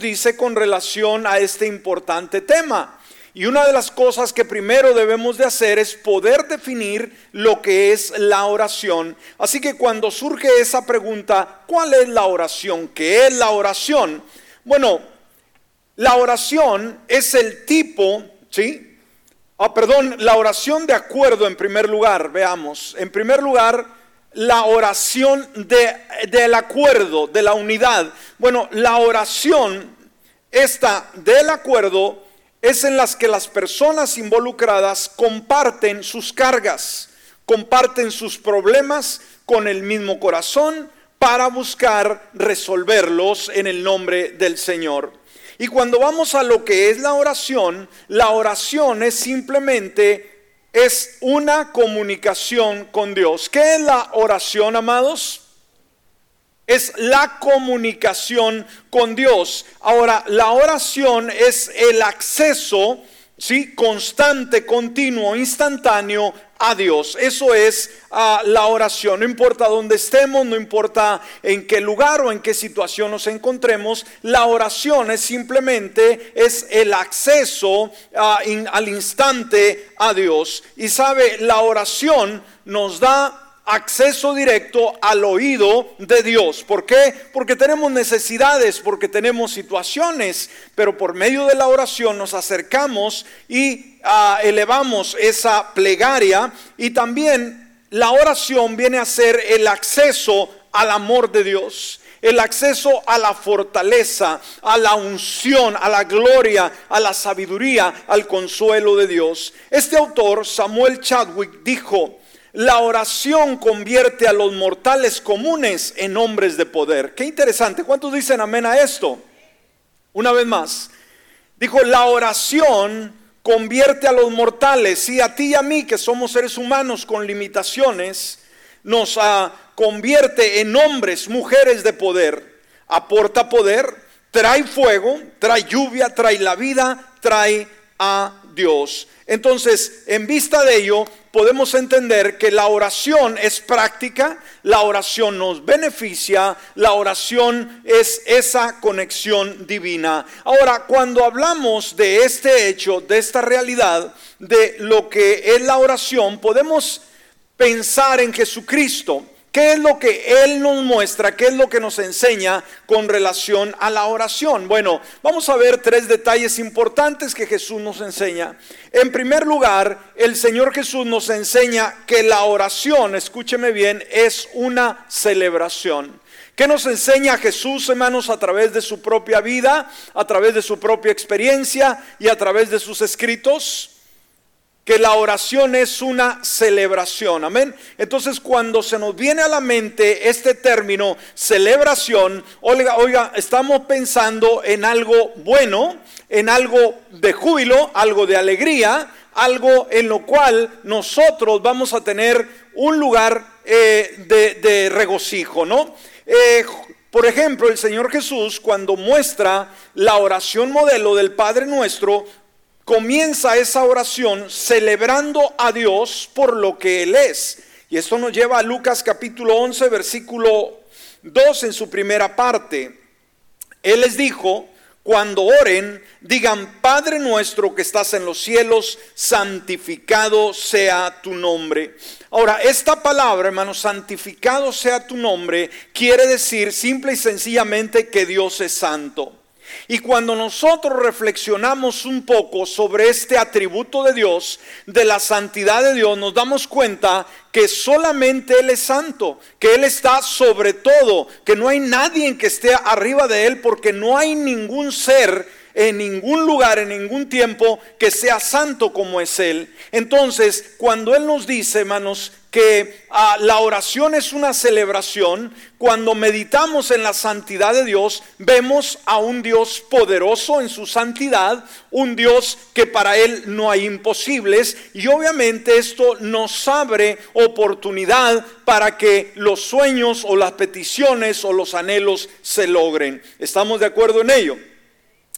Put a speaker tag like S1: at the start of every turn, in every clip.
S1: dice con relación a este importante tema. Y una de las cosas que primero debemos de hacer es poder definir lo que es la oración. Así que cuando surge esa pregunta, ¿cuál es la oración? ¿Qué es la oración? Bueno, la oración es el tipo, ¿sí? Ah, perdón, la oración de acuerdo en primer lugar, veamos. En primer lugar, la oración de, del acuerdo, de la unidad. Bueno, la oración, esta del acuerdo, es en las que las personas involucradas comparten sus cargas, comparten sus problemas con el mismo corazón para buscar resolverlos en el nombre del Señor. Y cuando vamos a lo que es la oración, la oración es simplemente es una comunicación con Dios. ¿Qué es la oración, amados? es la comunicación con Dios. Ahora, la oración es el acceso, ¿sí? Constante, continuo, instantáneo a Dios. Eso es ah, la oración. No importa dónde estemos, no importa en qué lugar o en qué situación nos encontremos, la oración es simplemente es el acceso ah, al instante a Dios. Y sabe, la oración nos da acceso directo al oído de Dios. ¿Por qué? Porque tenemos necesidades, porque tenemos situaciones, pero por medio de la oración nos acercamos y ah, elevamos esa plegaria y también la oración viene a ser el acceso al amor de Dios el acceso a la fortaleza, a la unción, a la gloria, a la sabiduría, al consuelo de Dios. Este autor, Samuel Chadwick, dijo, la oración convierte a los mortales comunes en hombres de poder. Qué interesante. ¿Cuántos dicen amén a esto? Una vez más. Dijo, la oración convierte a los mortales, y a ti y a mí, que somos seres humanos con limitaciones, nos ah, convierte en hombres, mujeres de poder. Aporta poder, trae fuego, trae lluvia, trae la vida, trae a Dios. Entonces, en vista de ello, podemos entender que la oración es práctica, la oración nos beneficia, la oración es esa conexión divina. Ahora, cuando hablamos de este hecho, de esta realidad, de lo que es la oración, podemos pensar en Jesucristo. ¿Qué es lo que Él nos muestra? ¿Qué es lo que nos enseña con relación a la oración? Bueno, vamos a ver tres detalles importantes que Jesús nos enseña. En primer lugar, el Señor Jesús nos enseña que la oración, escúcheme bien, es una celebración. ¿Qué nos enseña Jesús, hermanos, a través de su propia vida, a través de su propia experiencia y a través de sus escritos? Que la oración es una celebración. Amén. Entonces cuando se nos viene a la mente este término celebración, oiga, oiga, estamos pensando en algo bueno, en algo de júbilo, algo de alegría, algo en lo cual nosotros vamos a tener un lugar eh, de, regocijo, ¿no? Eh, por ejemplo, el Señor Jesús cuando muestra la oración modelo del Padre nuestro, comienza esa oración celebrando a Dios por lo que Él es. Y esto nos lleva a Lucas capítulo 11, versículo 2 en su primera parte. Él les dijo, cuando oren, digan, Padre nuestro que estás en los cielos, santificado sea tu nombre. Ahora, esta palabra, hermano, santificado sea tu nombre, quiere decir simple y sencillamente que Dios es santo. Y cuando nosotros reflexionamos un poco sobre este atributo de Dios, de la santidad de Dios, nos damos cuenta que solamente Él es santo, que Él está sobre todo, que no hay nadie que esté arriba de Él, porque no hay ningún ser en ningún lugar, en ningún tiempo, que sea santo como es Él. Entonces, cuando Él nos dice, hermanos, que ah, la oración es una celebración, cuando meditamos en la santidad de Dios, vemos a un Dios poderoso en su santidad, un Dios que para Él no hay imposibles, y obviamente esto nos abre oportunidad para que los sueños o las peticiones o los anhelos se logren. ¿Estamos de acuerdo en ello?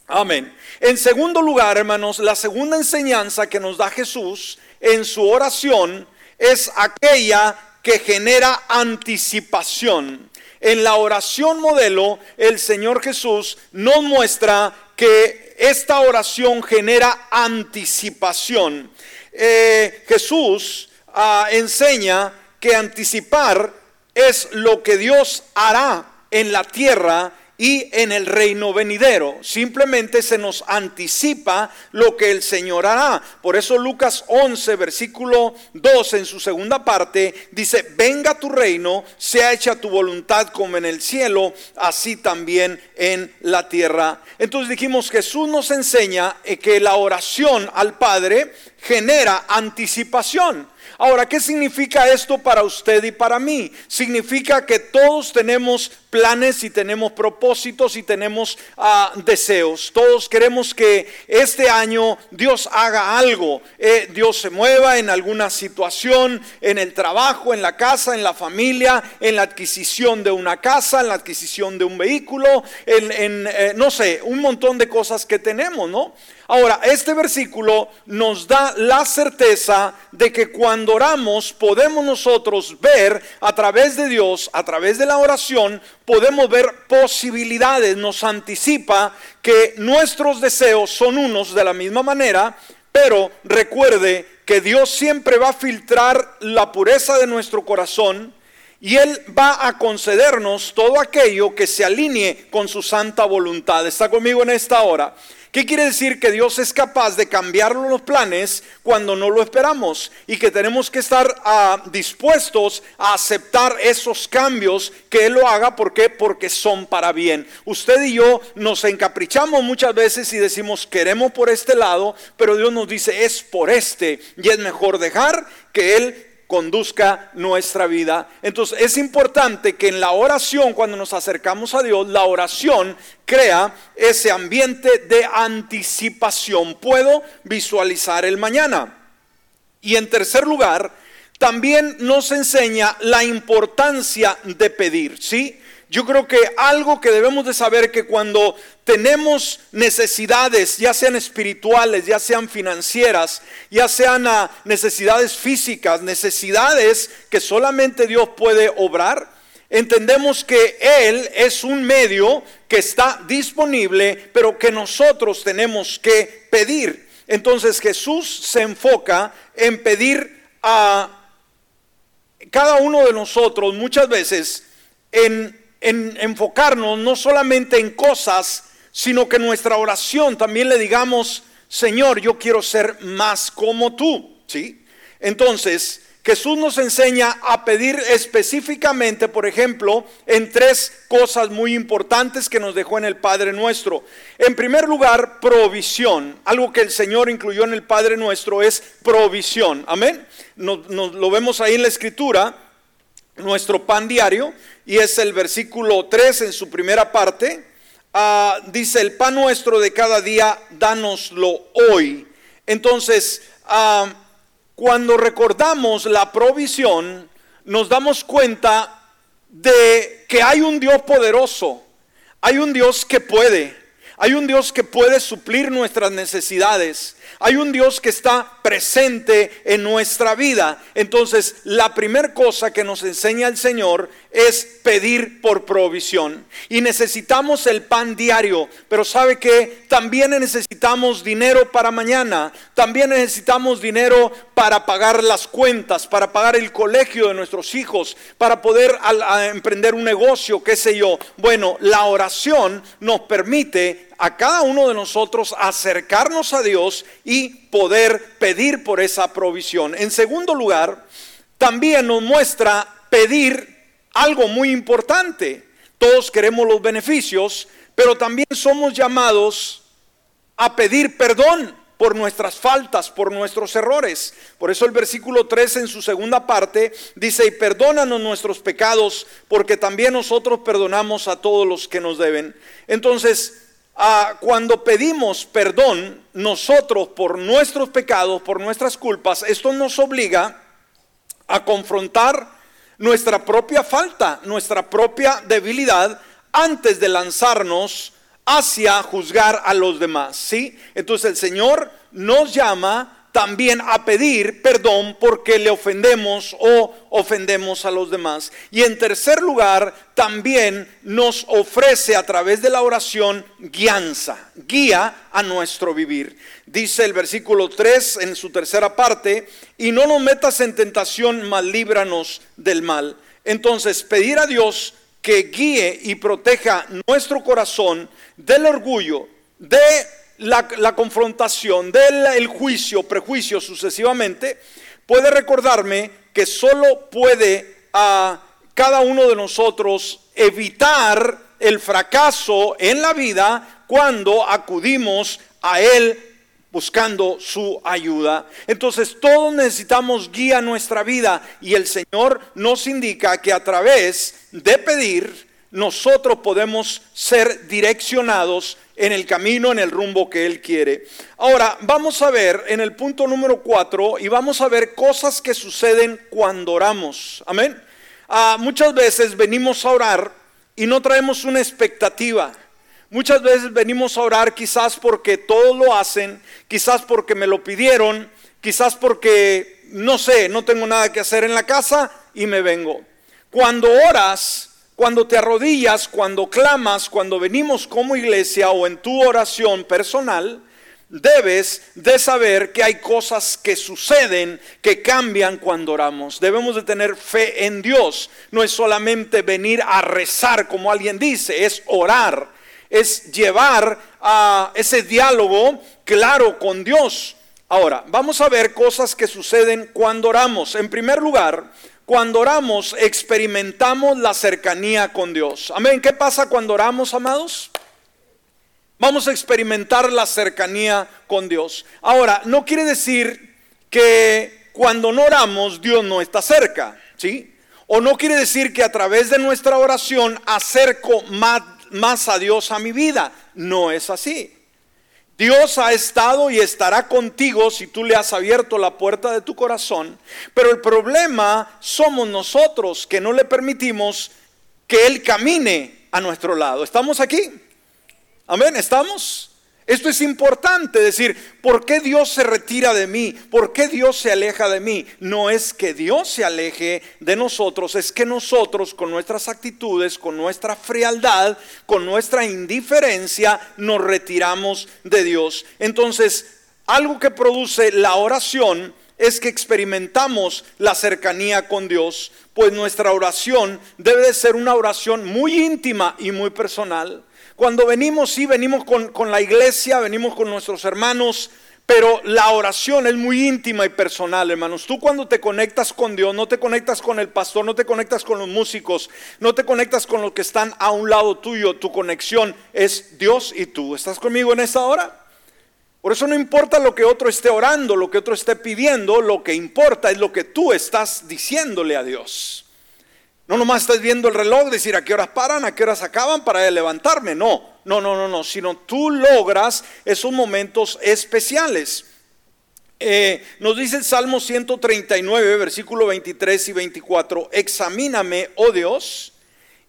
S1: Amén. En segundo lugar, hermanos, la segunda enseñanza que nos da Jesús en su oración es aquella que genera anticipación. En la oración modelo, el Señor Jesús nos muestra que esta oración genera anticipación. Eh, Jesús ah, enseña que anticipar es lo que Dios hará en la tierra y en el reino venidero. Simplemente se nos anticipa lo que el Señor hará. Por eso Lucas 11, versículo 2, en su segunda parte, dice, venga tu reino, sea hecha tu voluntad como en el cielo, así también en la tierra. Entonces dijimos, Jesús nos enseña eh, que la oración al Padre genera anticipación. Ahora, ¿qué significa esto para usted y para mí? Significa que todos tenemos planes y tenemos propósitos y tenemos ah, deseos. Todos queremos que este año Dios haga algo, eh, Dios se mueva en alguna situación, en el trabajo, en la casa, en la familia, en la adquisición de una casa, en la adquisición de un vehículo, en, eh, no sé, un montón de cosas que tenemos, ¿no? Ahora, este versículo nos da la certeza de que cuando oramos podemos nosotros ver a través de Dios, a través de la oración, podemos ver posibilidades, nos anticipa que nuestros deseos son unos de la misma manera, pero recuerde que Dios siempre va a filtrar la pureza de nuestro corazón y Él va a concedernos todo aquello que se alinee con su santa voluntad. ¿Está conmigo en esta hora? ¿Qué quiere decir? Que Dios es capaz de cambiar los planes cuando no lo esperamos y que tenemos que estar ah, dispuestos a aceptar esos cambios que Él lo haga. ¿Por qué? Porque son para bien. Usted y yo nos encaprichamos muchas veces y decimos queremos por este lado, pero Dios nos dice es por este y es mejor dejar que Él conduzca nuestra vida. Entonces es importante que en la oración, cuando nos acercamos a Dios, la oración crea ese ambiente de anticipación. Puedo visualizar el mañana. Y en tercer lugar, también nos enseña la importancia de pedir, ¿sí? Yo creo que algo que debemos de saber que cuando tenemos necesidades, ya sean espirituales, ya sean financieras, ya sean ah, necesidades físicas, necesidades que solamente Dios puede obrar, entendemos que Él es un medio que está disponible, pero que nosotros tenemos que pedir. Entonces Jesús se enfoca en pedir a cada uno de nosotros muchas veces en en enfocarnos no solamente en cosas, sino que nuestra oración también le digamos, Señor, yo quiero ser más como tú, ¿sí? Entonces, Jesús nos enseña a pedir específicamente, por ejemplo, en tres cosas muy importantes que nos dejó en el Padre Nuestro. En primer lugar, provisión. Algo que el Señor incluyó en el Padre Nuestro es provisión. Amén. Nos, lo vemos ahí en la Escritura, nuestro pan diario y es el versículo 3 en su primera parte. Ah, dice, el pan nuestro de cada día, dánoslo hoy. Entonces, ah, cuando recordamos la provisión, nos damos cuenta de que hay un Dios poderoso, hay un Dios que puede, hay un Dios que puede suplir nuestras necesidades. Hay un Dios que está presente en nuestra vida. Entonces, la primera cosa que nos enseña el Señor es pedir por provisión. Y necesitamos el pan diario, pero sabe que también necesitamos dinero para mañana, también necesitamos dinero para pagar las cuentas, para pagar el colegio de nuestros hijos, para poder emprender un negocio, qué sé yo. Bueno, la oración nos permite a cada uno de nosotros acercarnos a Dios y poder pedir por esa provisión. En segundo lugar, también nos muestra pedir algo muy importante. Todos queremos los beneficios, pero también somos llamados a pedir perdón por nuestras faltas, por nuestros errores. Por eso el versículo 3 en su segunda parte dice, y perdónanos nuestros pecados, porque también nosotros perdonamos a todos los que nos deben. Entonces, cuando pedimos perdón nosotros por nuestros pecados, por nuestras culpas, esto nos obliga a confrontar nuestra propia falta, nuestra propia debilidad antes de lanzarnos hacia juzgar a los demás, ¿sí? Entonces el Señor nos llama también a pedir perdón porque le ofendemos o ofendemos a los demás. Y en tercer lugar, también nos ofrece a través de la oración guianza, guía a nuestro vivir. Dice el versículo 3 en su tercera parte, y no nos metas en tentación, mas líbranos del mal. Entonces, pedir a Dios que guíe y proteja nuestro corazón del orgullo, de la, confrontación, del juicio, prejuicio sucesivamente, puede recordarme que solo puede a cada uno de nosotros evitar el fracaso en la vida cuando acudimos a Él buscando su ayuda. Entonces todos necesitamos guía en nuestra vida y el Señor nos indica que a través de pedir nosotros podemos ser direccionados en el camino, en el rumbo que Él quiere. Ahora, vamos a ver en el punto número cuatro y vamos a ver cosas que suceden cuando oramos. Amén. Ah, muchas veces venimos a orar y no traemos una expectativa. Muchas veces venimos a orar quizás porque todos lo hacen, quizás porque me lo pidieron, quizás porque, no sé, no tengo nada que hacer en la casa y me vengo. Cuando oras, cuando te arrodillas, cuando clamas, cuando venimos como iglesia o en tu oración personal, debes de saber que hay cosas que suceden, que cambian cuando oramos. Debemos de tener fe en Dios. No es solamente venir a rezar como alguien dice, es orar, es llevar a ese diálogo claro con Dios. Ahora, vamos a ver cosas que suceden cuando oramos. En primer lugar, cuando oramos experimentamos la cercanía con Dios. Amén. ¿Qué pasa cuando oramos, amados? Vamos a experimentar la cercanía con Dios. Ahora, no quiere decir que cuando no oramos Dios no está cerca, ¿sí? O no quiere decir que a través de nuestra oración acerco más, más a Dios a mi vida. No es así. Dios ha estado y estará contigo si tú le has abierto la puerta de tu corazón. Pero el problema somos nosotros que no le permitimos que Él camine a nuestro lado. ¿Estamos aquí? Amén, ¿estamos? Esto es importante, decir, ¿por qué Dios se retira de mí? ¿Por qué Dios se aleja de mí? No es que Dios se aleje de nosotros, es que nosotros con nuestras actitudes, con nuestra frialdad, con nuestra indiferencia, nos retiramos de Dios. Entonces, algo que produce la oración es que experimentamos la cercanía con Dios, pues nuestra oración debe de ser una oración muy íntima y muy personal. Cuando venimos, sí, venimos con, con la iglesia, venimos con nuestros hermanos, pero la oración es muy íntima y personal, hermanos. Tú cuando te conectas con Dios, no te conectas con el pastor, no te conectas con los músicos, no te conectas con los que están a un lado tuyo. Tu conexión es Dios y tú. ¿Estás conmigo en esta hora? Por eso no importa lo que otro esté orando, lo que otro esté pidiendo, lo que importa es lo que tú estás diciéndole a Dios. No nomás estás viendo el reloj, decir a qué horas paran, a qué horas acaban para levantarme. No, no, no, no, no. Sino tú logras esos momentos especiales. Eh, nos dice el Salmo 139, versículo 23 y 24. Examíname, oh Dios,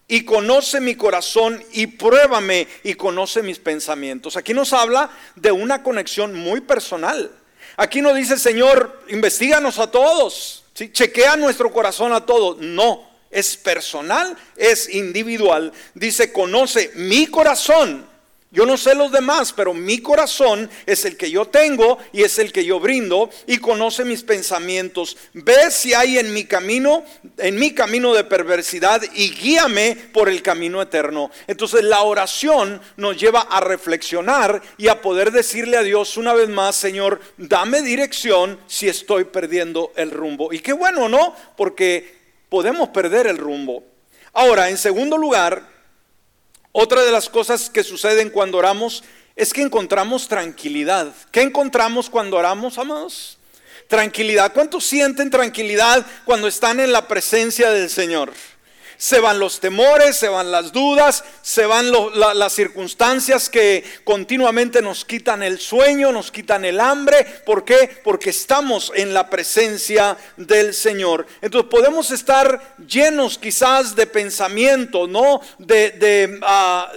S1: y conoce mi corazón y pruébame y conoce mis pensamientos. Aquí nos habla de una conexión muy personal. Aquí no dice, Señor, investiganos a todos, chequea nuestro corazón a todos. No, es personal, es individual. Dice, conoce mi corazón. Yo no sé los demás, pero mi corazón es el que yo tengo y es el que yo brindo y conoce mis pensamientos. Ve si hay en mi camino, en mi camino de perversidad y guíame por el camino eterno. Entonces la oración nos lleva a reflexionar y a poder decirle a Dios una vez más, Señor, dame dirección si estoy perdiendo el rumbo. Y qué bueno, ¿no? Porque podemos perder el rumbo. Ahora, en segundo lugar, otra de las cosas que suceden cuando oramos es que encontramos tranquilidad. ¿Qué encontramos cuando oramos, amados? Tranquilidad. ¿Cuántos sienten tranquilidad cuando están en la presencia del Señor? Se van los temores, se van las dudas, se van las circunstancias que continuamente nos quitan el sueño, nos quitan el hambre. ¿Por qué? Porque estamos en la presencia del Señor. Entonces podemos estar llenos quizás de pensamiento, ¿no? De... ah,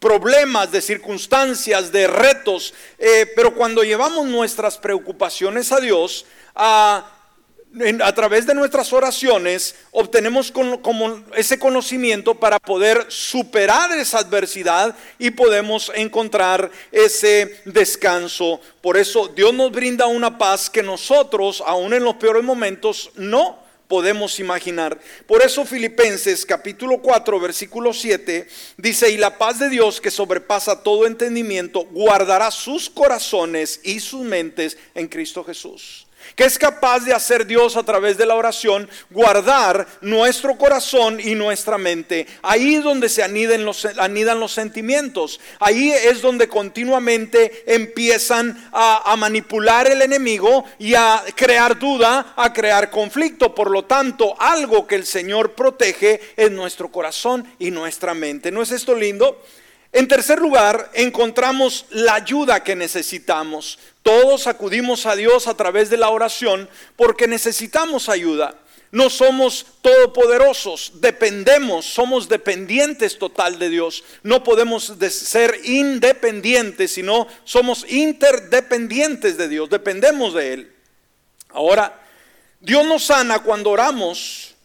S1: problemas, de circunstancias, de retos, eh, pero cuando llevamos nuestras preocupaciones a Dios, a a través de nuestras oraciones obtenemos como ese conocimiento para poder superar esa adversidad y podemos encontrar ese descanso. Por eso Dios nos brinda una paz que nosotros, aún en los peores momentos, no podemos imaginar. Por eso Filipenses capítulo 4 versículo 7 dice, y la paz de Dios que sobrepasa todo entendimiento, guardará sus corazones y sus mentes en Cristo Jesús que es capaz de hacer Dios a través de la oración, guardar nuestro corazón y nuestra mente. Ahí es donde se anidan los, anidan los sentimientos. Ahí es donde continuamente empiezan a, a manipular el enemigo y a crear duda, a crear conflicto. Por lo tanto, algo que el Señor protege es nuestro corazón y nuestra mente. ¿No es esto lindo? En tercer lugar, encontramos la ayuda que necesitamos. Todos acudimos a Dios a través de la oración porque necesitamos ayuda. No somos todopoderosos, dependemos, somos dependientes total de Dios. No podemos ser independientes, sino somos interdependientes de Dios, dependemos de Él. Ahora, Dios nos sana cuando oramos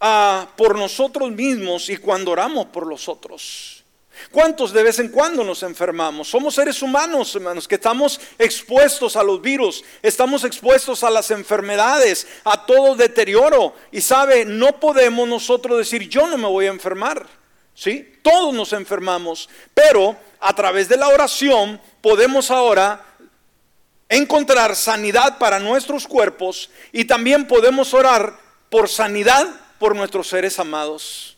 S1: ah, por nosotros mismos y cuando oramos por los otros. ¿Cuántos de vez en cuando nos enfermamos? Somos seres humanos, hermanos, que estamos expuestos a los virus, estamos expuestos a las enfermedades, a todo deterioro. Y sabe, no podemos nosotros decir, yo no me voy a enfermar. ¿Sí? Todos nos enfermamos, pero a través de la oración podemos ahora encontrar sanidad para nuestros cuerpos y también podemos orar por sanidad por nuestros seres amados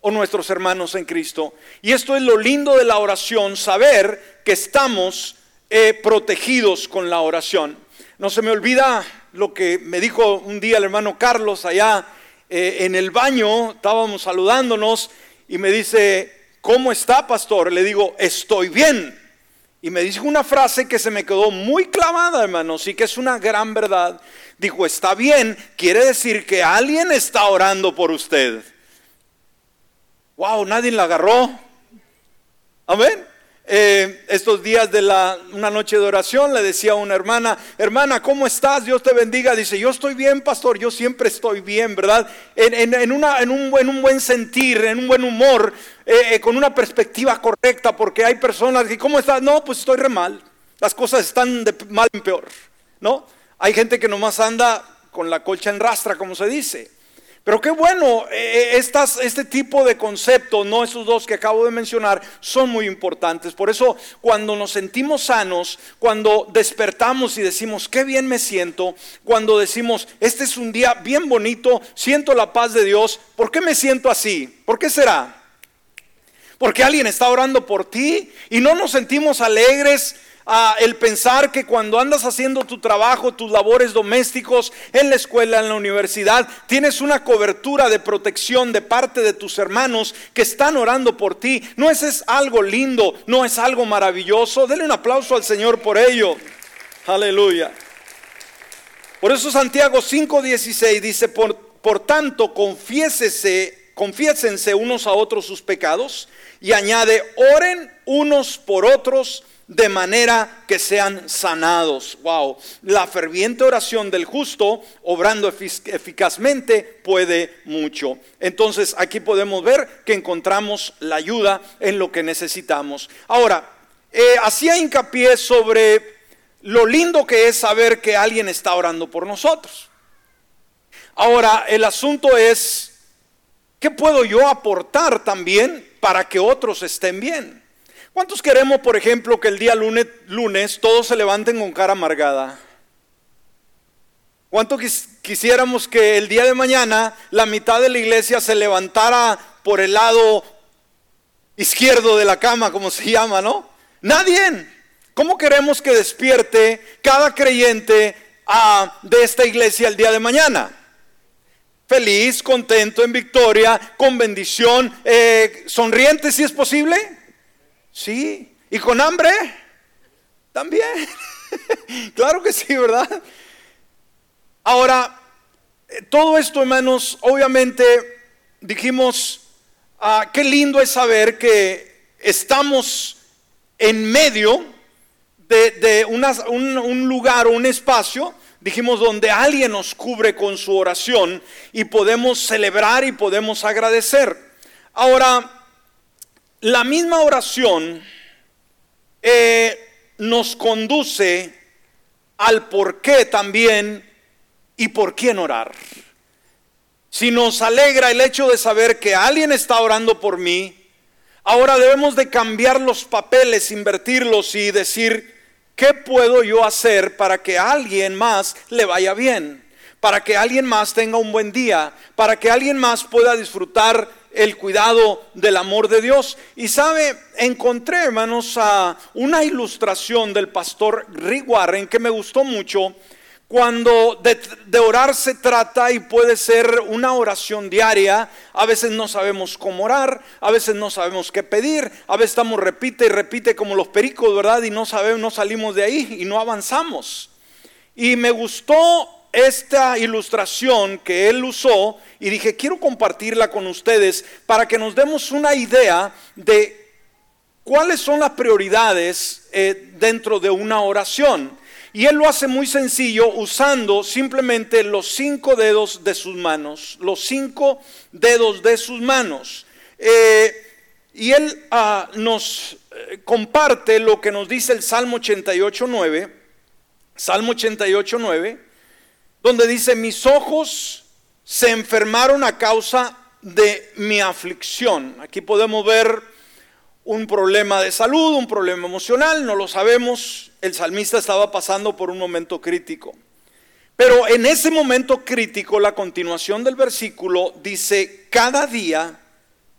S1: o nuestros hermanos en Cristo. Y esto es lo lindo de la oración, saber que estamos eh, protegidos con la oración. No se me olvida lo que me dijo un día el hermano Carlos allá eh, en el baño, estábamos saludándonos y me dice, ¿cómo está, pastor? Le digo, estoy bien. Y me dijo una frase que se me quedó muy clavada, hermanos, y que es una gran verdad. Dijo, está bien, quiere decir que alguien está orando por usted wow, nadie la agarró. Amén. Eh, estos días de la, una noche de oración le decía a una hermana, hermana, ¿cómo estás? Dios te bendiga. Dice, yo estoy bien, pastor, yo siempre estoy bien, ¿verdad? En, un, buen sentir, en un buen humor, eh, eh, con una perspectiva correcta, porque hay personas que, ¿cómo estás? No, pues estoy re mal. Las cosas están de mal en peor, ¿no? Hay gente que nomás anda con la colcha en rastra, como se dice. Pero qué bueno, eh, eh, este tipo de conceptos, no esos dos que acabo de mencionar, son muy importantes. Por eso cuando nos sentimos sanos, cuando despertamos y decimos, qué bien me siento, cuando decimos, este es un día bien bonito, siento la paz de Dios, ¿por qué me siento así? ¿Por qué será? Porque alguien está orando por ti y no nos sentimos alegres el pensar que cuando andas haciendo tu trabajo, tus labores domésticos, en la escuela, en la universidad, tienes una cobertura de protección de parte de tus hermanos que están orando por ti. No es, algo lindo, no es algo maravilloso. Dele un aplauso al Señor por ello. Aleluya. Por eso Santiago 5:16 dice, por, por tanto, confiésese, confiésense unos a otros sus pecados y añade, oren unos por otros de manera que sean sanados. Wow, la ferviente oración del justo, obrando eficazmente, puede mucho. Entonces aquí podemos ver que encontramos la ayuda en lo que necesitamos. Ahora, eh, hacía hincapié sobre lo lindo que es saber que alguien está orando por nosotros. Ahora, el asunto es, ¿qué puedo yo aportar también para que otros estén bien? ¿Cuántos queremos, por ejemplo, que el día lunes, todos se levanten con cara amargada? ¿Cuánto quisiéramos que el día de mañana la mitad de la iglesia se levantara por el lado izquierdo de la cama, como se llama, no? Nadie. ¿Cómo queremos que despierte cada creyente ah, de esta iglesia el día de mañana? Feliz, contento, en victoria, con bendición, eh, sonriente si es posible. Sí. ¿Y con hambre? También. claro que sí, ¿verdad? Ahora, eh, todo esto, hermanos, obviamente dijimos, ah, qué lindo es saber que estamos en medio de, un, lugar o un espacio, dijimos, donde alguien nos cubre con su oración y podemos celebrar y podemos agradecer. Ahora, la misma oración eh, nos conduce al por qué también y por quién orar. Si nos alegra el hecho de saber que alguien está orando por mí, ahora debemos de cambiar los papeles, invertirlos y decir, ¿qué puedo yo hacer para que a alguien más le vaya bien? Para que alguien más tenga un buen día, para que alguien más pueda disfrutar el cuidado del amor de Dios. Y sabe, encontré, hermanos, a una ilustración del pastor Rick Warren que me gustó mucho. Cuando de, orar se trata y puede ser una oración diaria, a veces no sabemos cómo orar, a veces no sabemos qué pedir, a veces estamos repite y repite como los pericos, ¿verdad? Y no sabemos, no salimos de ahí y no avanzamos. Y me gustó esta ilustración que él usó y dije, quiero compartirla con ustedes para que nos demos una idea de cuáles son las prioridades eh, dentro de una oración. Y él lo hace muy sencillo usando simplemente los cinco dedos de sus manos, los cinco dedos de sus manos. Eh, y él ah, nos eh, comparte lo que nos dice el Salmo 88.9, Salmo 88.9 donde dice, mis ojos se enfermaron a causa de mi aflicción. Aquí podemos ver un problema de salud, un problema emocional, no lo sabemos. El salmista estaba pasando por un momento crítico. Pero en ese momento crítico, la continuación del versículo dice, cada día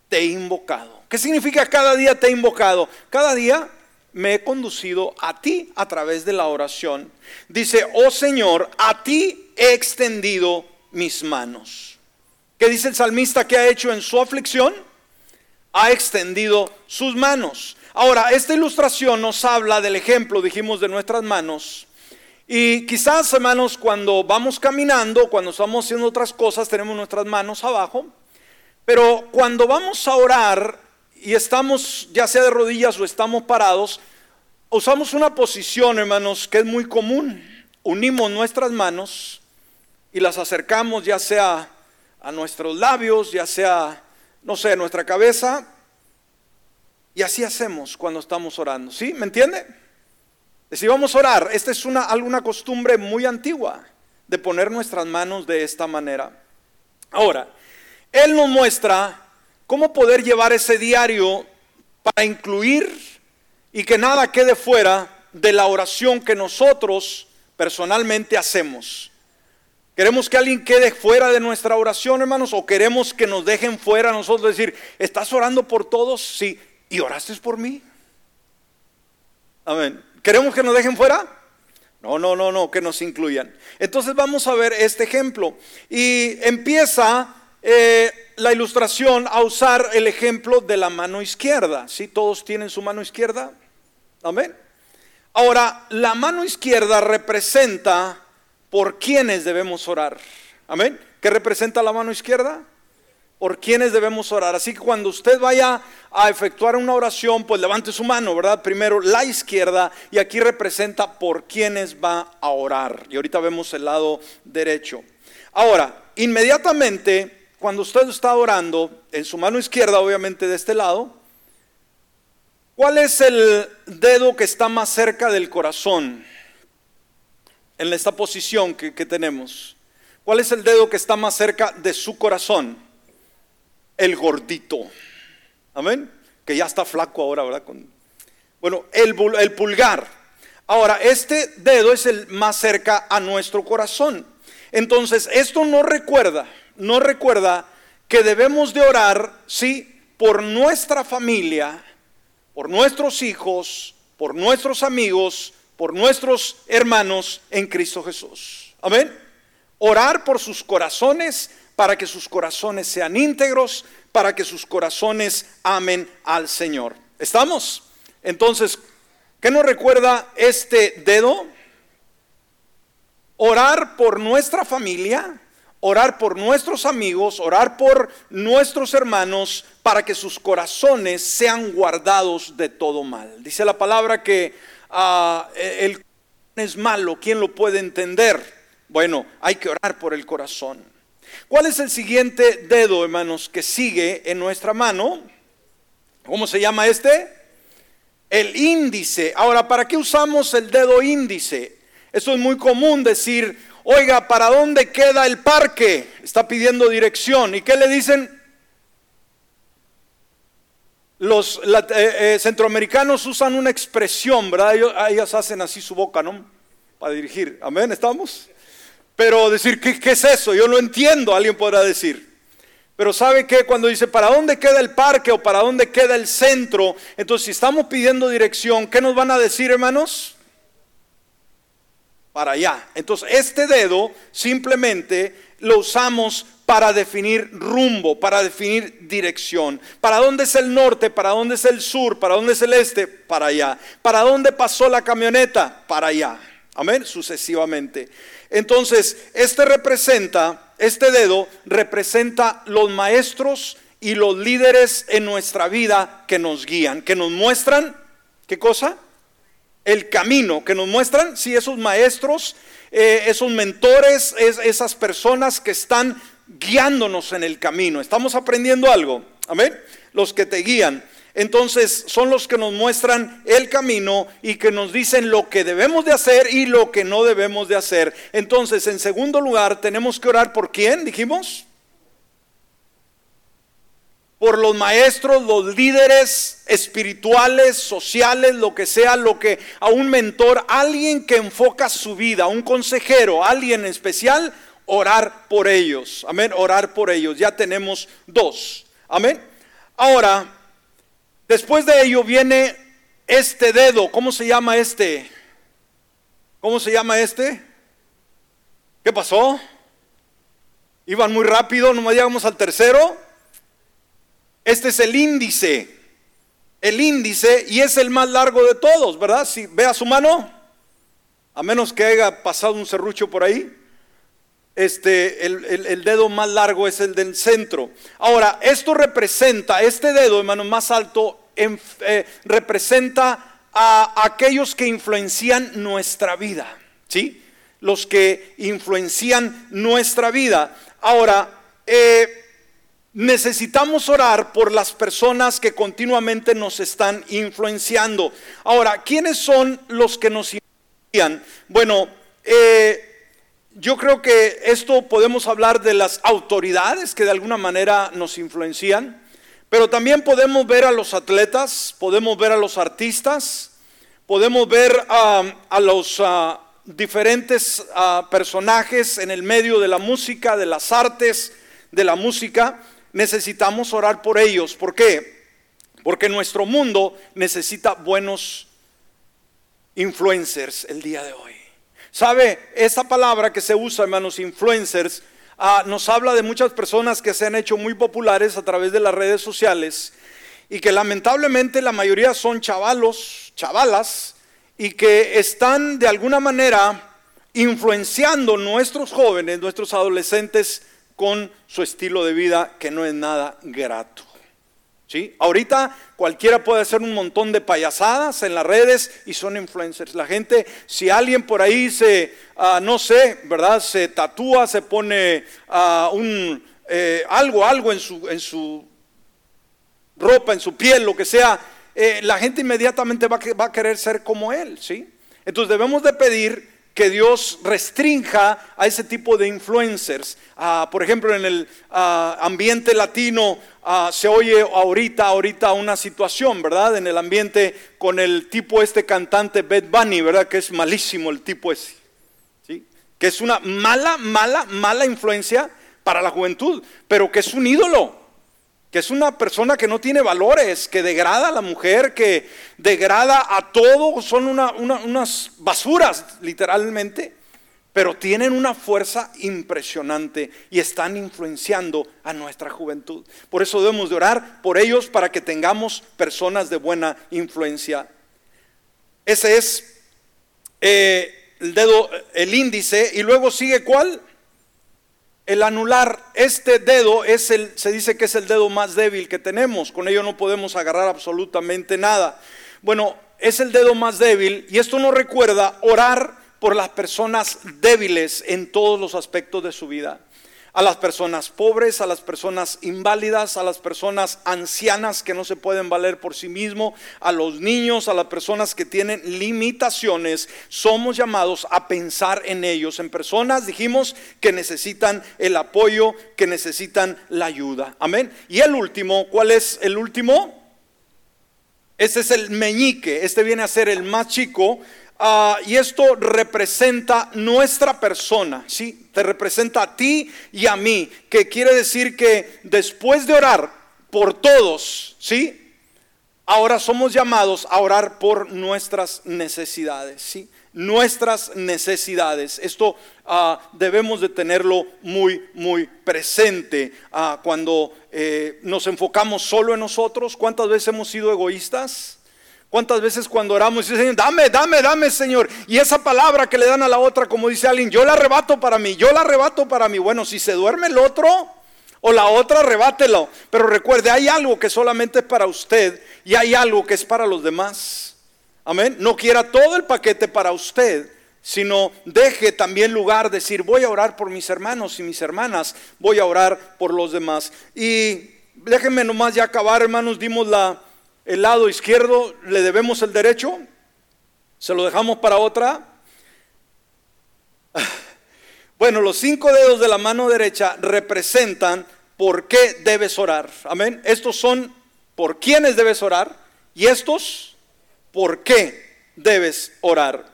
S1: te he invocado. ¿Qué significa cada día te he invocado? Cada día me he conducido a ti a través de la oración. Dice, oh Señor, a ti he extendido mis manos. ¿Qué dice el salmista que ha hecho en su aflicción? Ha extendido sus manos. Ahora, esta ilustración nos habla del ejemplo, dijimos, de nuestras manos. Y quizás, hermanos, cuando vamos caminando, cuando estamos haciendo otras cosas, tenemos nuestras manos abajo. Pero cuando vamos a orar, y estamos ya sea de rodillas o estamos parados, usamos una posición, hermanos, que es muy común. Unimos nuestras manos y las acercamos ya sea a nuestros labios, ya sea, no sé, a nuestra cabeza. Y así hacemos cuando estamos orando. ¿Sí? ¿Me entiende? Si vamos a orar, esta es una, alguna costumbre muy antigua de poner nuestras manos de esta manera. Ahora, Él nos muestra ¿Cómo poder llevar ese diario para incluir y que nada quede fuera de la oración que nosotros personalmente hacemos? ¿Queremos que alguien quede fuera de nuestra oración, hermanos? ¿O queremos que nos dejen fuera nosotros decir, ¿estás orando por todos? Sí. ¿Y oraste por mí? Amén. ¿Queremos que nos dejen fuera? No, no, no, no, que nos incluyan. Entonces vamos a ver este ejemplo. Y empieza eh, la ilustración a usar el ejemplo de la mano izquierda. ¿Sí? ¿Todos tienen su mano izquierda? Amén. Ahora, la mano izquierda representa por quienes debemos orar. Amén. ¿Qué representa la mano izquierda? Por quienes debemos orar. Así que cuando usted vaya a efectuar una oración, pues levante su mano, ¿verdad? Primero la izquierda y aquí representa por quienes va a orar. Y ahorita vemos el lado derecho. Ahora, inmediatamente cuando usted está orando, en su mano izquierda, obviamente de este lado, ¿cuál es el dedo que está más cerca del corazón? En esta posición que, tenemos. ¿Cuál es el dedo que está más cerca de su corazón? El gordito. Amén. Que ya está flaco ahora, ¿verdad? bueno, el, el pulgar. Ahora, este dedo es el más cerca a nuestro corazón. Entonces, esto no recuerda nos recuerda que debemos de orar, sí, por nuestra familia, por nuestros hijos, por nuestros amigos, por nuestros hermanos en Cristo Jesús. Amén. Orar por sus corazones para que sus corazones sean íntegros, para que sus corazones amen al Señor. ¿Estamos? Entonces, ¿qué nos recuerda este dedo? Orar por nuestra familia, orar por nuestros amigos, orar por nuestros hermanos, para que sus corazones sean guardados de todo mal. Dice la palabra que ah, el es malo, ¿quién lo puede entender? Bueno, hay que orar por el corazón. ¿Cuál es el siguiente dedo, hermanos, que sigue en nuestra mano? ¿Cómo se llama este? El índice. Ahora, ¿para qué usamos el dedo índice? Eso es muy común decir, oiga, ¿para dónde queda el parque? Está pidiendo dirección. ¿Y qué le dicen? Los eh, eh, centroamericanos usan una expresión, ¿verdad? Ellos, hacen así su boca, ¿no? Para dirigir. Amén, ¿estamos? Pero decir, ¿qué, ¿qué, es eso? Yo lo entiendo, alguien podrá decir. Pero ¿sabe qué? Cuando dice, ¿para dónde queda el parque o para dónde queda el centro? Entonces, si estamos pidiendo dirección, ¿qué nos van a decir, hermanos? Para allá. Entonces, este dedo simplemente lo usamos para definir rumbo, para definir dirección. ¿Para dónde es el norte? ¿Para dónde es el sur? ¿Para dónde es el este? Para allá. ¿Para dónde pasó la camioneta? Para allá. Amén, sucesivamente. Entonces, este representa, este dedo representa los maestros y los líderes en nuestra vida que nos guían, que nos muestran, ¿qué cosa? El camino, que nos muestran, si esos maestros, eh, esos mentores, esas personas que están guiándonos en el camino. ¿Estamos aprendiendo algo? Amén. Los que te guían. Entonces son los que nos muestran el camino y que nos dicen lo que debemos de hacer y lo que no debemos de hacer. Entonces, en segundo lugar, tenemos que orar por quién, dijimos. Por los maestros, los líderes espirituales, sociales, lo que sea, lo que a un mentor, alguien que enfoca su vida, un consejero, alguien especial, orar por ellos. Amén, orar por ellos. Ya tenemos dos. Amén. Ahora, Después de ello viene este dedo. ¿Cómo se llama este? ¿Cómo se llama este? ¿Qué pasó? Iban muy rápido, no llegamos al tercero. Este es el índice. El índice y es el más largo de todos, ¿verdad? Si vea su mano, a menos que haya pasado un serrucho por ahí, este, el, el, dedo más largo es el del centro. Ahora, esto representa, este dedo, hermano, más alto, eh, representa a aquellos que influencian nuestra vida, ¿sí? Los que influencian nuestra vida. Ahora, eh, necesitamos orar por las personas que continuamente nos están influenciando. Ahora, ¿quiénes son los que nos influencian? Bueno, eh, yo creo que esto podemos hablar de las autoridades que de alguna manera nos influencian. Pero también podemos ver a los atletas, podemos ver a los artistas, podemos ver a los ah, diferentes ah, personajes en el medio de la música, de las artes, de la música. Necesitamos orar por ellos. ¿Por qué? Porque nuestro mundo necesita buenos influencers el día de hoy. ¿Sabe? Esa palabra que se usa, hermanos, influencers, Ah, nos habla de muchas personas que se han hecho muy populares a través de las redes sociales y que lamentablemente la mayoría son chavalos, chavalas, y que están de alguna manera influenciando nuestros jóvenes, nuestros adolescentes con su estilo de vida que no es nada grato. Ahorita cualquiera puede hacer un montón de payasadas en las redes y son influencers. La gente, si alguien por ahí se, ah, no sé, ¿verdad? Se tatúa, se pone ah, un, eh, algo, algo en su, en su ropa, en su piel, lo que sea, eh, la gente inmediatamente va, va, a querer ser como él, ¿sí? Entonces debemos de pedir que Dios restrinja a ese tipo de influencers. Ah, por ejemplo, en el ah, ambiente latino ah, se oye ahorita, ahorita una situación, ¿verdad? En el ambiente con el tipo este cantante Bad Bunny, ¿verdad? Que es malísimo el tipo ese. ¿sí? Que es una mala, mala, mala influencia para la juventud, pero que es un ídolo que es una persona que no tiene valores, que degrada a la mujer, que degrada a todo, son unas basuras literalmente, pero tienen una fuerza impresionante y están influenciando a nuestra juventud. Por eso debemos de orar por ellos para que tengamos personas de buena influencia. Ese es eh, el dedo, el índice, y luego sigue cuál? El anular este dedo es el, se dice que es el dedo más débil que tenemos, con ello no podemos agarrar absolutamente nada. Bueno, es el dedo más débil y esto nos recuerda orar por las personas débiles en todos los aspectos de su vida a las personas pobres, a las personas inválidas, a las personas ancianas que no se pueden valer por sí mismos, a los niños, a las personas que tienen limitaciones. Somos llamados a pensar en ellos, en personas, dijimos, que necesitan el apoyo, que necesitan la ayuda. Amén. Y el último, ¿cuál es el último? Este es el meñique, este viene a ser el más chico, Ah, y esto representa nuestra persona, ¿sí? Te representa a ti y a mí, que quiere decir que después de orar por todos, ¿sí? Ahora somos llamados a orar por nuestras necesidades, ¿sí? Nuestras necesidades. Esto ah, debemos de tenerlo muy, muy presente ah, cuando eh, nos enfocamos solo en nosotros. ¿Cuántas veces hemos sido egoístas? ¿Cuántas veces cuando oramos Señor, dame, dame, dame, Señor? Y esa palabra que le dan a la otra, como dice alguien, yo la arrebato para mí, yo la arrebato para mí. Bueno, si se duerme el otro o la otra, arrebátelo. Pero recuerde, hay algo que solamente es para usted y hay algo que es para los demás. Amén. No quiera todo el paquete para usted, sino deje también lugar, decir, voy a orar por mis hermanos y mis hermanas, voy a orar por los demás. Y déjenme nomás ya acabar, hermanos, dimos la el lado izquierdo le debemos el derecho, se lo dejamos para otra. Bueno, los cinco dedos de la mano derecha representan por qué debes orar. Amén. Estos son por quiénes debes orar y estos por qué debes orar.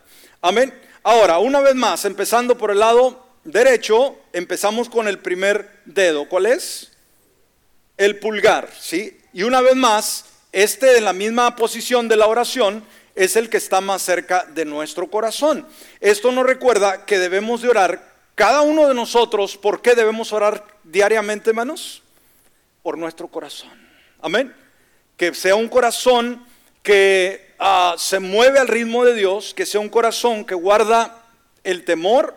S1: Amén. Ahora, una vez más, empezando por el lado derecho, empezamos con el primer dedo. ¿Cuál es? El pulgar, ¿sí? Y una vez más, este en la misma posición de la oración es el que está más cerca de nuestro corazón. Esto nos recuerda que debemos de orar cada uno de nosotros. ¿Por qué debemos orar diariamente, hermanos? Por nuestro corazón. Amén. Que sea un corazón que ah, se mueve al ritmo de Dios, que sea un corazón que guarda el temor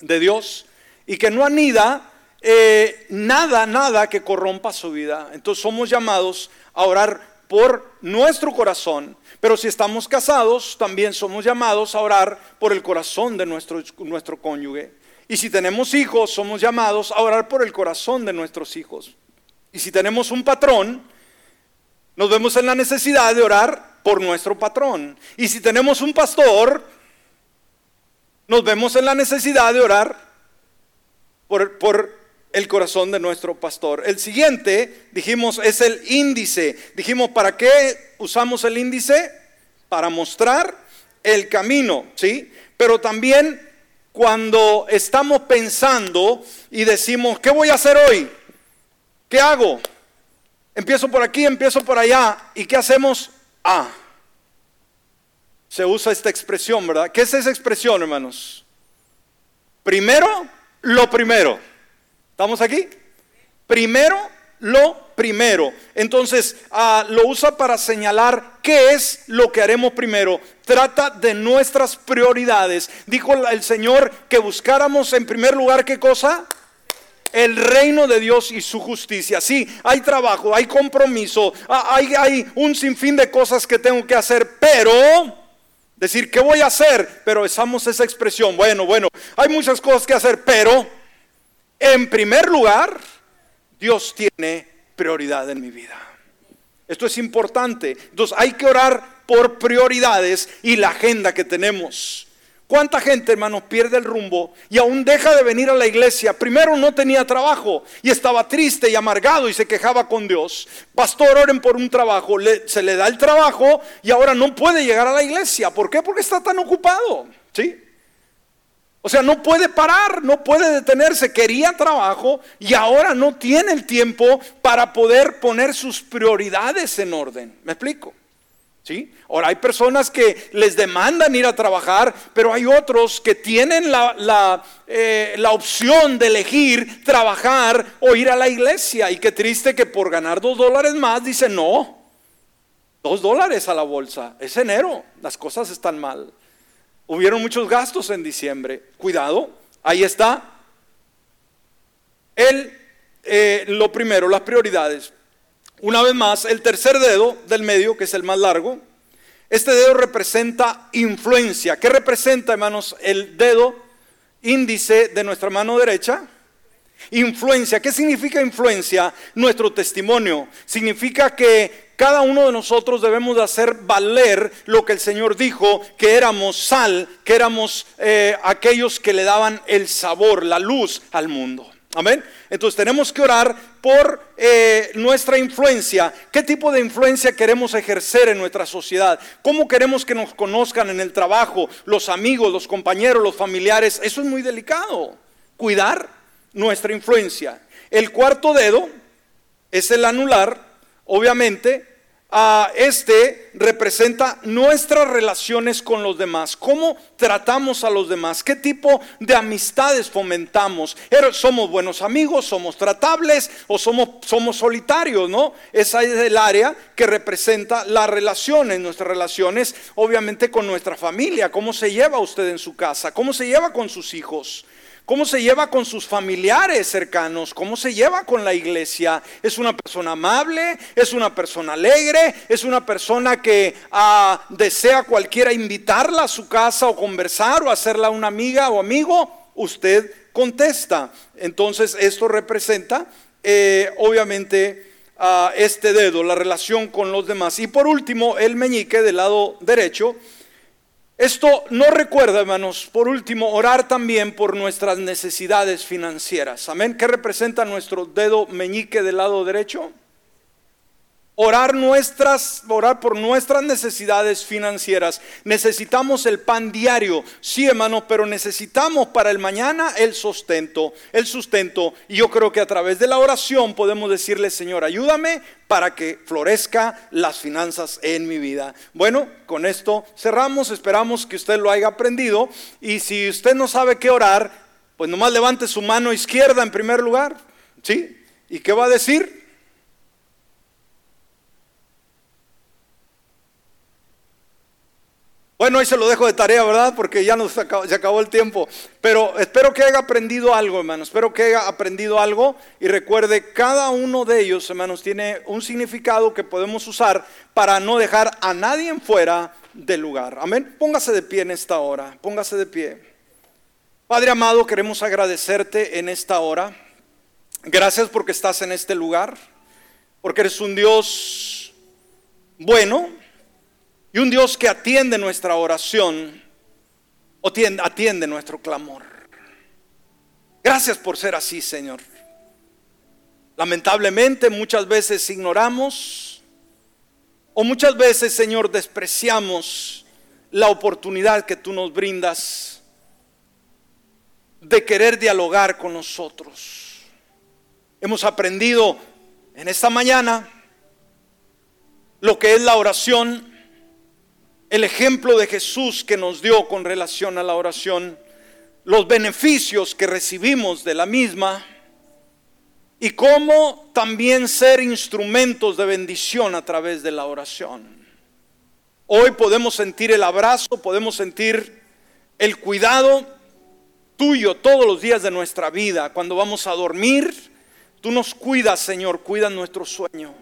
S1: de Dios y que no anida eh, nada, nada que corrompa su vida. Entonces somos llamados a orar por nuestro corazón, pero si estamos casados, también somos llamados a orar por el corazón de nuestro, nuestro cónyuge. Y si tenemos hijos, somos llamados a orar por el corazón de nuestros hijos. Y si tenemos un patrón, nos vemos en la necesidad de orar por nuestro patrón. Y si tenemos un pastor, nos vemos en la necesidad de orar por, por el corazón de nuestro pastor. El siguiente, dijimos, es el índice. Dijimos, ¿para qué usamos el índice? Para mostrar el camino, ¿sí? Pero también cuando estamos pensando y decimos, ¿qué voy a hacer hoy? ¿Qué hago? Empiezo por aquí, empiezo por allá. ¿Y qué hacemos? Ah. Se usa esta expresión, ¿verdad? ¿Qué es esa expresión, hermanos? Primero, lo primero. ¿Estamos aquí? Primero lo primero. Entonces, ah, lo usa para señalar qué es lo que haremos primero. Trata de nuestras prioridades. Dijo el Señor que buscáramos en primer lugar qué cosa? El reino de Dios y su justicia. Sí, hay trabajo, hay compromiso, ah, hay, hay un sinfín de cosas que tengo que hacer, pero decir, ¿qué voy a hacer? Pero usamos esa expresión. Bueno, bueno, hay muchas cosas que hacer, pero en primer lugar, Dios tiene prioridad en mi vida. Esto es importante. Entonces hay que orar por prioridades y la agenda que tenemos. ¿Cuánta gente, hermanos, pierde el rumbo y aún deja de venir a la iglesia? Primero no tenía trabajo y estaba triste y amargado y se quejaba con Dios. Pastor, oren por un trabajo. se le da el trabajo y ahora no puede llegar a la iglesia. ¿Por qué? Porque está tan ocupado. ¿Sí? O sea, no puede parar, no puede detenerse. Quería trabajo y ahora no tiene el tiempo para poder poner sus prioridades en orden. ¿Me explico? ¿Sí? Ahora hay personas que les demandan ir a trabajar, pero hay otros que tienen la, la, eh, la, opción de elegir trabajar o ir a la iglesia. Y qué triste que por ganar dos dólares más dicen no. Dos dólares a la bolsa. Es enero. Las cosas están mal. Hubieron muchos gastos en diciembre. Cuidado, ahí está. el, eh, lo primero, las prioridades. Una vez más, el tercer dedo del medio, que es el más largo, este dedo representa influencia. ¿Qué representa, hermanos, el dedo índice de nuestra mano derecha? Influencia. ¿Qué significa influencia? Nuestro testimonio. Significa que cada uno de nosotros debemos de hacer valer lo que el Señor dijo, que éramos sal, que éramos eh, aquellos que le daban el sabor, la luz al mundo. Amén. Entonces tenemos que orar por eh, nuestra influencia. ¿Qué tipo de influencia queremos ejercer en nuestra sociedad? ¿Cómo queremos que nos conozcan en el trabajo, los amigos, los compañeros, los familiares? Eso es muy delicado. Cuidar nuestra influencia. El cuarto dedo es el anular, obviamente, este representa nuestras relaciones con los demás, cómo tratamos a los demás, qué tipo de amistades fomentamos. ¿Somos buenos amigos, somos tratables o somos, somos solitarios? ¿no? Esa es el área que representa las relaciones, nuestras relaciones, obviamente con nuestra familia, cómo se lleva usted en su casa, cómo se lleva con sus hijos. ¿Cómo se lleva con sus familiares cercanos? ¿Cómo se lleva con la iglesia? ¿Es una persona amable? ¿Es una persona alegre? ¿Es una persona que ah, desea cualquiera invitarla a su casa o conversar o hacerla una amiga o amigo? Usted contesta. Entonces esto representa eh, obviamente a este dedo, la relación con los demás. Y por último, el meñique del lado derecho esto no recuerda, hermanos, por último, orar también por nuestras necesidades financieras. Amén. ¿Qué representa nuestro dedo meñique del lado derecho? Orar nuestras, orar por nuestras necesidades financieras. Necesitamos el pan diario, sí, hermano, pero necesitamos para el mañana el sustento, el sustento. Y yo creo que a través de la oración podemos decirle, Señor, ayúdame para que florezca las finanzas en mi vida. Bueno, con esto cerramos. Esperamos que usted lo haya aprendido. Y si usted no sabe qué orar, pues nomás levante su mano izquierda en primer lugar, ¿sí? ¿Y qué va a decir? Bueno, ahí se lo dejo de tarea, ¿verdad? Porque ya nos se acabó el tiempo. Pero espero que haya aprendido algo, hermano. Espero que haya aprendido algo. Y recuerde, cada uno de ellos, hermanos, tiene un significado que podemos usar para no dejar a nadie fuera del lugar. Amén. Póngase de pie en esta hora. Póngase de pie. Padre amado, queremos agradecerte en esta hora. Gracias porque estás en este lugar. Porque eres un Dios bueno y un Dios que atiende nuestra oración o atiende nuestro clamor. Gracias por ser así, Señor. Lamentablemente muchas veces ignoramos o muchas veces, Señor, despreciamos la oportunidad que tú nos brindas de querer dialogar con nosotros. Hemos aprendido en esta mañana lo que es la oración el ejemplo de Jesús que nos dio con relación a la oración, los beneficios que recibimos de la misma y cómo también ser instrumentos de bendición a través de la oración. Hoy podemos sentir el abrazo, podemos sentir el cuidado tuyo todos los días de nuestra vida. Cuando vamos a dormir, tú nos cuidas, Señor, cuida nuestro sueño.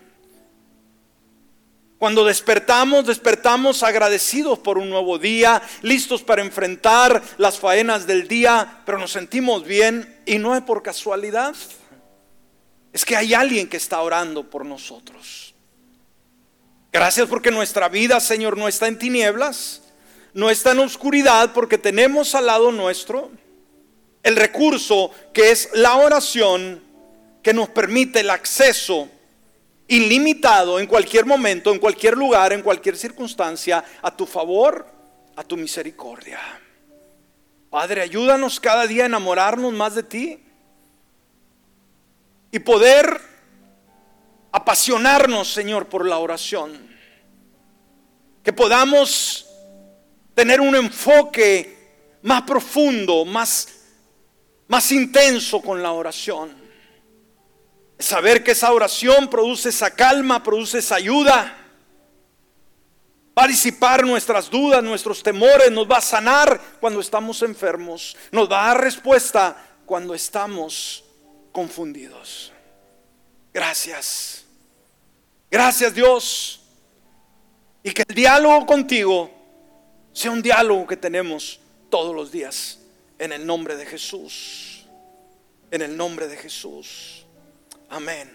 S1: Cuando despertamos, despertamos agradecidos por un nuevo día, listos para enfrentar las faenas del día, pero nos sentimos bien y no es por casualidad. Es que hay alguien que está orando por nosotros. Gracias porque nuestra vida, Señor, no está en tinieblas, no está en oscuridad, porque tenemos al lado nuestro el recurso que es la oración que nos permite el acceso ilimitado en cualquier momento, en cualquier lugar, en cualquier circunstancia, a tu favor, a tu misericordia. Padre, ayúdanos cada día a enamorarnos más de ti y poder apasionarnos, Señor, por la oración. Que podamos tener un enfoque más profundo, más, más intenso con la oración. Saber que esa oración produce esa calma, produce esa ayuda. Va a disipar nuestras dudas, nuestros temores, nos va a sanar cuando estamos enfermos, nos va a dar respuesta cuando estamos confundidos. Gracias. Gracias Dios. Y que el diálogo contigo sea un diálogo que tenemos todos los días. En el nombre de Jesús. En el nombre de Jesús. Amén.